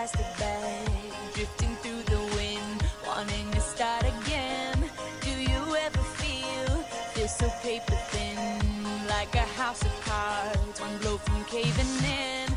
plastic bag, drifting through the wind, wanting to start again. Do you ever feel this so paper thin, like a house of cards, one blow from caving in?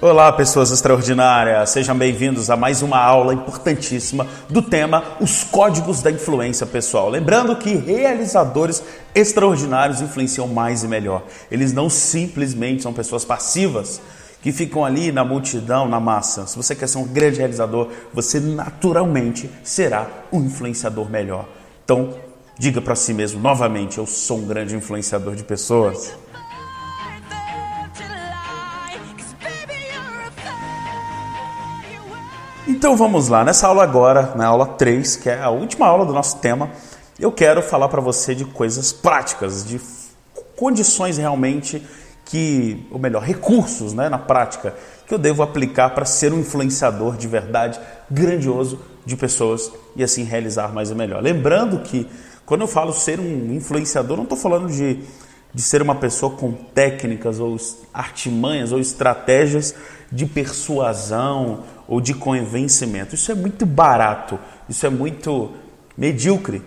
Olá, pessoas extraordinárias! Sejam bem-vindos a mais uma aula importantíssima do tema Os Códigos da Influência Pessoal. Lembrando que realizadores extraordinários influenciam mais e melhor. Eles não simplesmente são pessoas passivas que ficam ali na multidão, na massa. Se você quer ser um grande realizador, você naturalmente será um influenciador melhor. Então, diga para si mesmo novamente: eu sou um grande influenciador de pessoas. Então vamos lá, nessa aula agora, na aula 3, que é a última aula do nosso tema, eu quero falar para você de coisas práticas, de condições realmente que, ou melhor, recursos né, na prática que eu devo aplicar para ser um influenciador de verdade grandioso de pessoas e assim realizar mais e melhor. Lembrando que quando eu falo ser um influenciador, não estou falando de, de ser uma pessoa com técnicas ou artimanhas ou estratégias de persuasão ou de convencimento. Isso é muito barato, isso é muito medíocre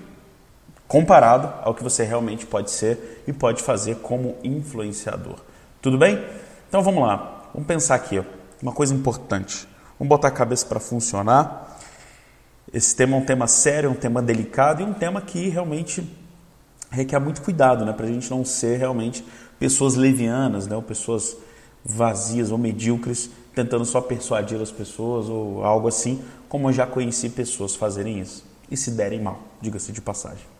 comparado ao que você realmente pode ser e pode fazer como influenciador. Tudo bem? Então vamos lá. Vamos pensar aqui, ó, uma coisa importante. Vamos botar a cabeça para funcionar. Esse tema é um tema sério, é um tema delicado e um tema que realmente requer muito cuidado, né? Para a gente não ser realmente pessoas levianas, né? Ou pessoas vazias ou medíocres, tentando só persuadir as pessoas ou algo assim, como eu já conheci pessoas fazerem isso e se derem mal, diga-se de passagem.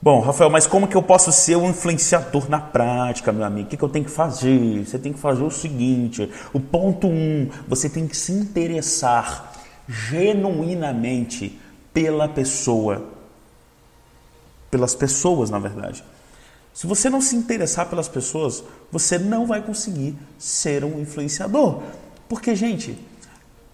Bom, Rafael, mas como que eu posso ser um influenciador na prática, meu amigo? O que, que eu tenho que fazer? Você tem que fazer o seguinte: o ponto um, você tem que se interessar genuinamente pela pessoa. Pelas pessoas, na verdade. Se você não se interessar pelas pessoas, você não vai conseguir ser um influenciador. Porque, gente,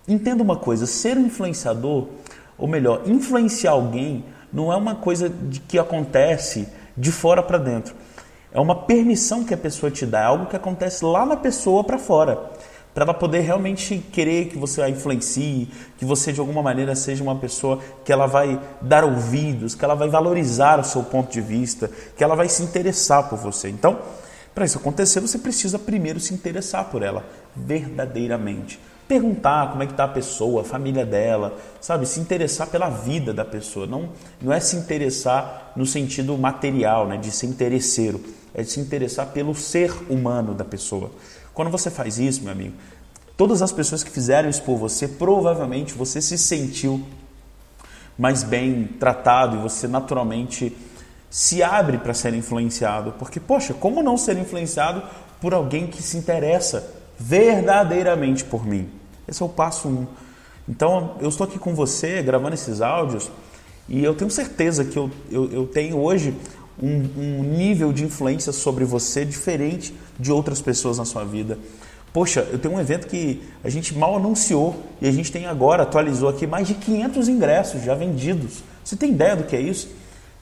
entenda uma coisa: ser um influenciador, ou melhor, influenciar alguém, não é uma coisa de que acontece de fora para dentro. É uma permissão que a pessoa te dá, é algo que acontece lá na pessoa para fora para ela poder realmente querer que você a influencie, que você de alguma maneira seja uma pessoa que ela vai dar ouvidos, que ela vai valorizar o seu ponto de vista, que ela vai se interessar por você. Então, para isso acontecer, você precisa primeiro se interessar por ela verdadeiramente. Perguntar como é que está a pessoa, a família dela, sabe? Se interessar pela vida da pessoa. Não, não é se interessar no sentido material, né? de ser interesseiro. É se interessar pelo ser humano da pessoa. Quando você faz isso, meu amigo, todas as pessoas que fizeram isso por você, provavelmente você se sentiu mais bem tratado e você naturalmente se abre para ser influenciado. Porque, poxa, como não ser influenciado por alguém que se interessa verdadeiramente por mim? Esse é o passo um. Então, eu estou aqui com você gravando esses áudios e eu tenho certeza que eu, eu, eu tenho hoje um, um nível de influência sobre você diferente de outras pessoas na sua vida. Poxa, eu tenho um evento que a gente mal anunciou e a gente tem agora, atualizou aqui, mais de 500 ingressos já vendidos. Você tem ideia do que é isso?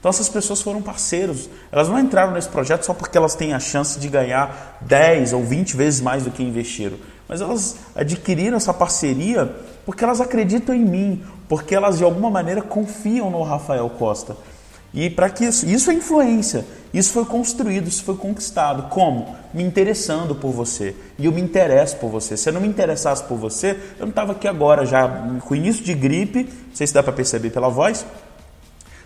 Então essas pessoas foram parceiros. Elas não entraram nesse projeto só porque elas têm a chance de ganhar 10 ou 20 vezes mais do que investiram. Mas elas adquiriram essa parceria porque elas acreditam em mim, porque elas de alguma maneira confiam no Rafael Costa. E para que isso, isso é influência. Isso foi construído, isso foi conquistado. Como? Me interessando por você. E eu me interesso por você. Se eu não me interessasse por você, eu não estava aqui agora já com início de gripe, não sei se dá para perceber pela voz,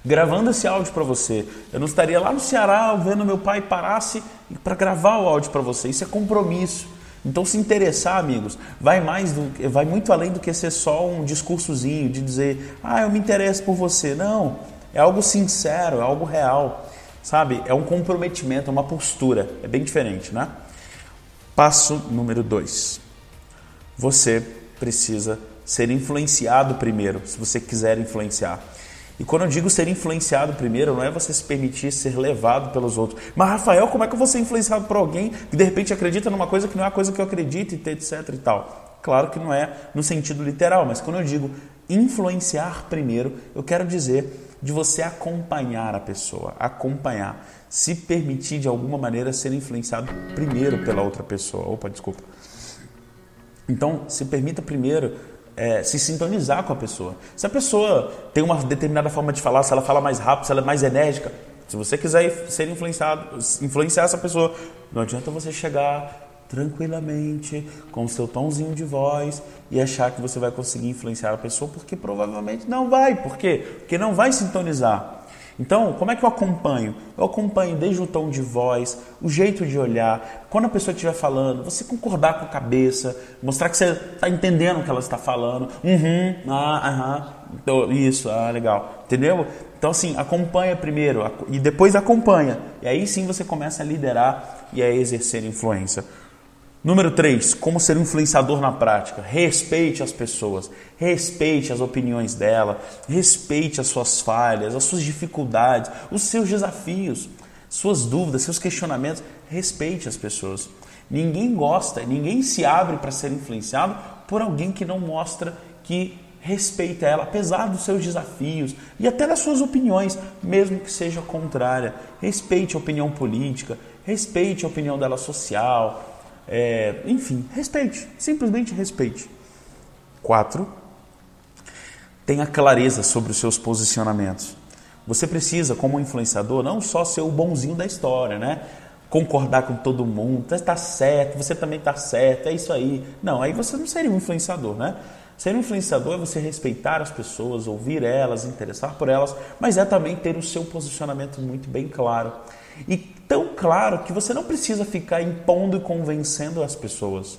gravando esse áudio para você. Eu não estaria lá no Ceará vendo meu pai parasse para gravar o áudio para você. Isso é compromisso. Então se interessar, amigos, vai mais do, vai muito além do que ser só um discursozinho de dizer: "Ah, eu me interesso por você". Não. É algo sincero, é algo real, sabe? É um comprometimento, é uma postura. É bem diferente, né? Passo número dois. Você precisa ser influenciado primeiro, se você quiser influenciar. E quando eu digo ser influenciado primeiro, não é você se permitir ser levado pelos outros. Mas, Rafael, como é que eu vou ser influenciado por alguém que de repente acredita numa coisa que não é a coisa que eu acredito, etc e tal? Claro que não é no sentido literal, mas quando eu digo influenciar primeiro, eu quero dizer de você acompanhar a pessoa, acompanhar, se permitir de alguma maneira ser influenciado primeiro pela outra pessoa. Opa, desculpa. Então, se permita primeiro é, se sintonizar com a pessoa. Se a pessoa tem uma determinada forma de falar, se ela fala mais rápido, se ela é mais enérgica, se você quiser ser influenciado, influenciar essa pessoa, não adianta você chegar tranquilamente, com o seu tomzinho de voz e achar que você vai conseguir influenciar a pessoa, porque provavelmente não vai. Por quê? Porque não vai sintonizar. Então, como é que eu acompanho? Eu acompanho desde o tom de voz, o jeito de olhar, quando a pessoa estiver falando, você concordar com a cabeça, mostrar que você está entendendo o que ela está falando. Uhum, ah, aham, então, isso, ah, legal. Entendeu? Então, assim, acompanha primeiro e depois acompanha. E aí sim você começa a liderar e a exercer influência. Número 3, como ser um influenciador na prática. Respeite as pessoas, respeite as opiniões dela, respeite as suas falhas, as suas dificuldades, os seus desafios, suas dúvidas, seus questionamentos. Respeite as pessoas. Ninguém gosta, ninguém se abre para ser influenciado por alguém que não mostra que respeita ela, apesar dos seus desafios e até das suas opiniões, mesmo que seja contrária. Respeite a opinião política, respeite a opinião dela social, é, enfim, respeite, simplesmente respeite. Quatro, tenha clareza sobre os seus posicionamentos. Você precisa, como influenciador, não só ser o bonzinho da história, né? Concordar com todo mundo, está certo, você também está certo, é isso aí. Não, aí você não seria um influenciador, né? Ser influenciador é você respeitar as pessoas, ouvir elas, interessar por elas, mas é também ter o seu posicionamento muito bem claro. E tão claro que você não precisa ficar impondo e convencendo as pessoas.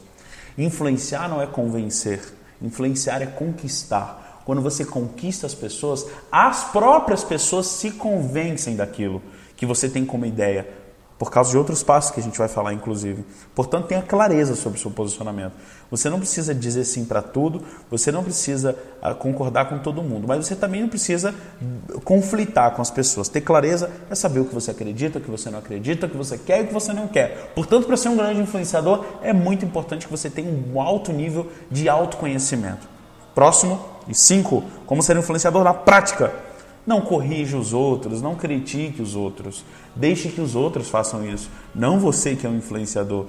Influenciar não é convencer, influenciar é conquistar. Quando você conquista as pessoas, as próprias pessoas se convencem daquilo que você tem como ideia por causa de outros passos que a gente vai falar, inclusive. Portanto, tenha clareza sobre o seu posicionamento. Você não precisa dizer sim para tudo, você não precisa ah, concordar com todo mundo, mas você também não precisa conflitar com as pessoas. Ter clareza é saber o que você acredita, o que você não acredita, o que você quer e o que você não quer. Portanto, para ser um grande influenciador, é muito importante que você tenha um alto nível de autoconhecimento. Próximo, e cinco, como ser um influenciador na prática. Não corrija os outros, não critique os outros. Deixe que os outros façam isso. Não você que é um influenciador.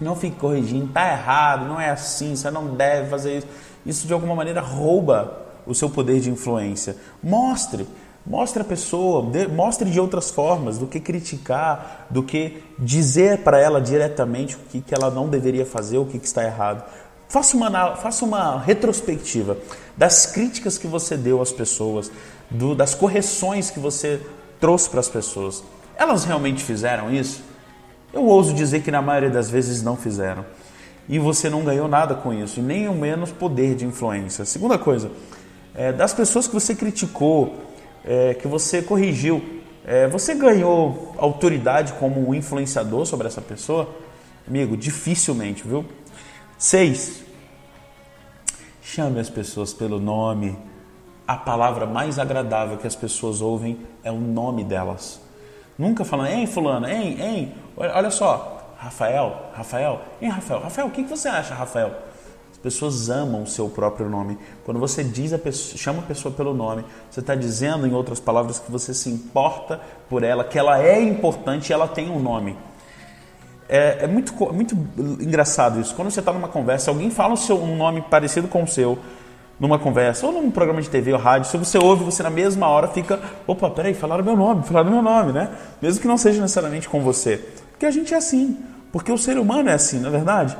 Não fique corrigindo, está errado, não é assim, você não deve fazer isso. Isso de alguma maneira rouba o seu poder de influência. Mostre, mostre a pessoa, mostre de outras formas do que criticar, do que dizer para ela diretamente o que, que ela não deveria fazer, o que, que está errado. Faça uma, faça uma retrospectiva das críticas que você deu às pessoas, do, das correções que você trouxe para as pessoas. Elas realmente fizeram isso? Eu ouso dizer que na maioria das vezes não fizeram. E você não ganhou nada com isso, nem o menos poder de influência. Segunda coisa, é, das pessoas que você criticou, é, que você corrigiu, é, você ganhou autoridade como um influenciador sobre essa pessoa? Amigo, dificilmente, viu? Seis, chame as pessoas pelo nome. A palavra mais agradável que as pessoas ouvem é o nome delas. Nunca falando, ei, fulano, ei, ei, olha só, Rafael, Rafael, ei, Rafael, Rafael, o que você acha, Rafael? As pessoas amam o seu próprio nome. Quando você diz a pessoa, chama a pessoa pelo nome, você está dizendo, em outras palavras, que você se importa por ela, que ela é importante e ela tem um nome. É, é muito, muito engraçado isso. Quando você está numa conversa, alguém fala seu, um nome parecido com o seu numa conversa, ou num programa de TV ou rádio, se você ouve, você na mesma hora fica, opa, peraí, falaram meu nome, falaram meu nome, né? Mesmo que não seja necessariamente com você. Porque a gente é assim, porque o ser humano é assim, não é verdade?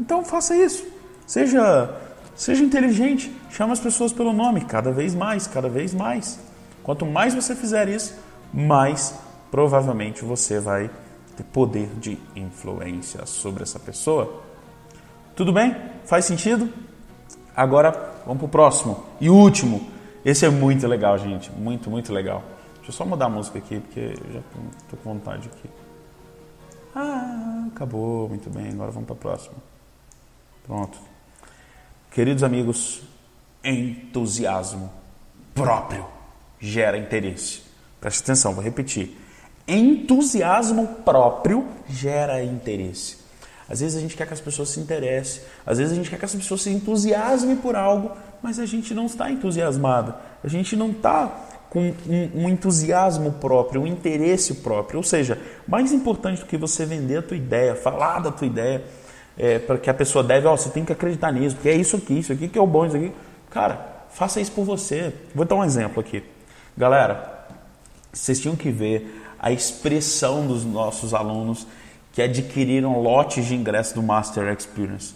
Então faça isso. Seja, seja inteligente, chama as pessoas pelo nome, cada vez mais, cada vez mais. Quanto mais você fizer isso, mais provavelmente você vai ter poder de influência sobre essa pessoa. Tudo bem? Faz sentido? Agora vamos para o próximo e último. Esse é muito legal, gente. Muito, muito legal. Deixa eu só mudar a música aqui, porque eu já estou com vontade aqui. Ah, acabou. Muito bem. Agora vamos para o próximo. Pronto. Queridos amigos, entusiasmo próprio gera interesse. Preste atenção, vou repetir entusiasmo próprio gera interesse. Às vezes a gente quer que as pessoas se interessem, às vezes a gente quer que as pessoas se entusiasmem por algo, mas a gente não está entusiasmado, a gente não está com um, um, entusiasmo próprio, um interesse próprio. Ou seja, mais importante do que você vender a tua ideia, falar da tua ideia, é, para que a pessoa deve, ó, oh, você tem que acreditar nisso, porque é isso aqui, isso aqui que é o bom, isso aqui. Cara, faça isso por você. Vou dar um exemplo aqui. Galera, vocês tinham que ver a expressão dos nossos alunos que adquiriram lotes de ingresso do Master Experience.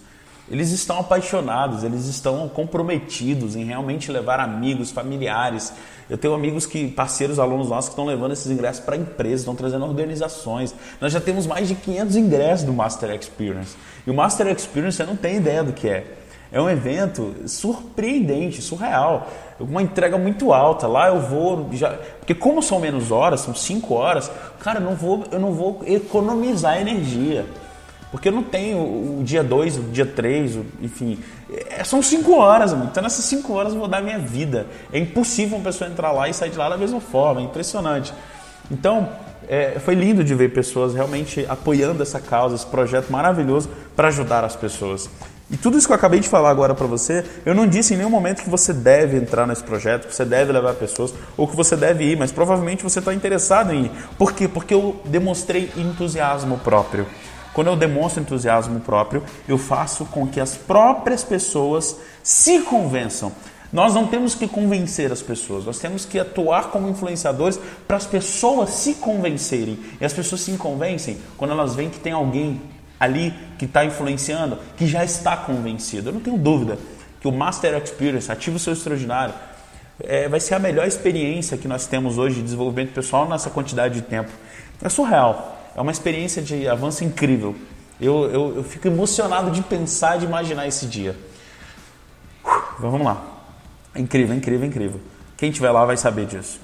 Eles estão apaixonados, eles estão comprometidos em realmente levar amigos, familiares. Eu tenho amigos que, parceiros, alunos nossos, que estão levando esses ingressos para empresas, estão trazendo organizações. Nós já temos mais de 500 ingressos do Master Experience. E o Master Experience, você não tem ideia do que é. É um evento surpreendente, surreal uma entrega muito alta. Lá eu vou já, porque como são menos horas, são 5 horas, cara, eu não vou, eu não vou economizar energia. Porque eu não tenho o dia 2, o dia 3, enfim. É, são 5 horas, amigo. Então nessas 5 horas eu vou dar minha vida. É impossível uma pessoa entrar lá e sair de lá da mesma forma. É impressionante. Então, é, foi lindo de ver pessoas realmente apoiando essa causa, esse projeto maravilhoso para ajudar as pessoas. E tudo isso que eu acabei de falar agora para você, eu não disse em nenhum momento que você deve entrar nesse projeto, que você deve levar pessoas ou que você deve ir, mas provavelmente você está interessado em ir. Por quê? Porque eu demonstrei entusiasmo próprio. Quando eu demonstro entusiasmo próprio, eu faço com que as próprias pessoas se convençam. Nós não temos que convencer as pessoas, nós temos que atuar como influenciadores para as pessoas se convencerem. E as pessoas se convencem quando elas veem que tem alguém ali que está influenciando, que já está convencido. Eu não tenho dúvida que o Master Experience, Ativo Seu Extraordinário, é, vai ser a melhor experiência que nós temos hoje de desenvolvimento pessoal nessa quantidade de tempo. É surreal. É uma experiência de avanço incrível. Eu, eu, eu fico emocionado de pensar, de imaginar esse dia. vamos lá. É incrível, incrível, incrível. Quem estiver lá vai saber disso.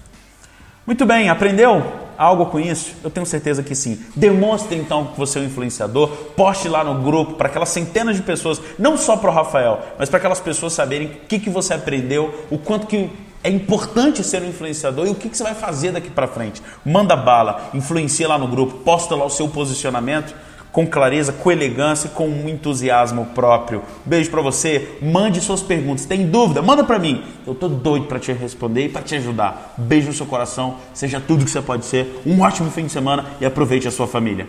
Muito bem, aprendeu algo com isso? Eu tenho certeza que sim. Demonstre então que você é um influenciador, poste lá no grupo para aquelas centenas de pessoas, não só para o Rafael, mas para aquelas pessoas saberem o que, que você aprendeu, o quanto que é importante ser um influenciador e o que, que você vai fazer daqui para frente. Manda bala, influencia lá no grupo, posta lá o seu posicionamento com clareza, com elegância e com um entusiasmo próprio. Beijo para você. Mande suas perguntas. Tem dúvida? Manda para mim. Eu tô doido para te responder e para te ajudar. Beijo no seu coração. Seja tudo que você pode ser. Um ótimo fim de semana e aproveite a sua família.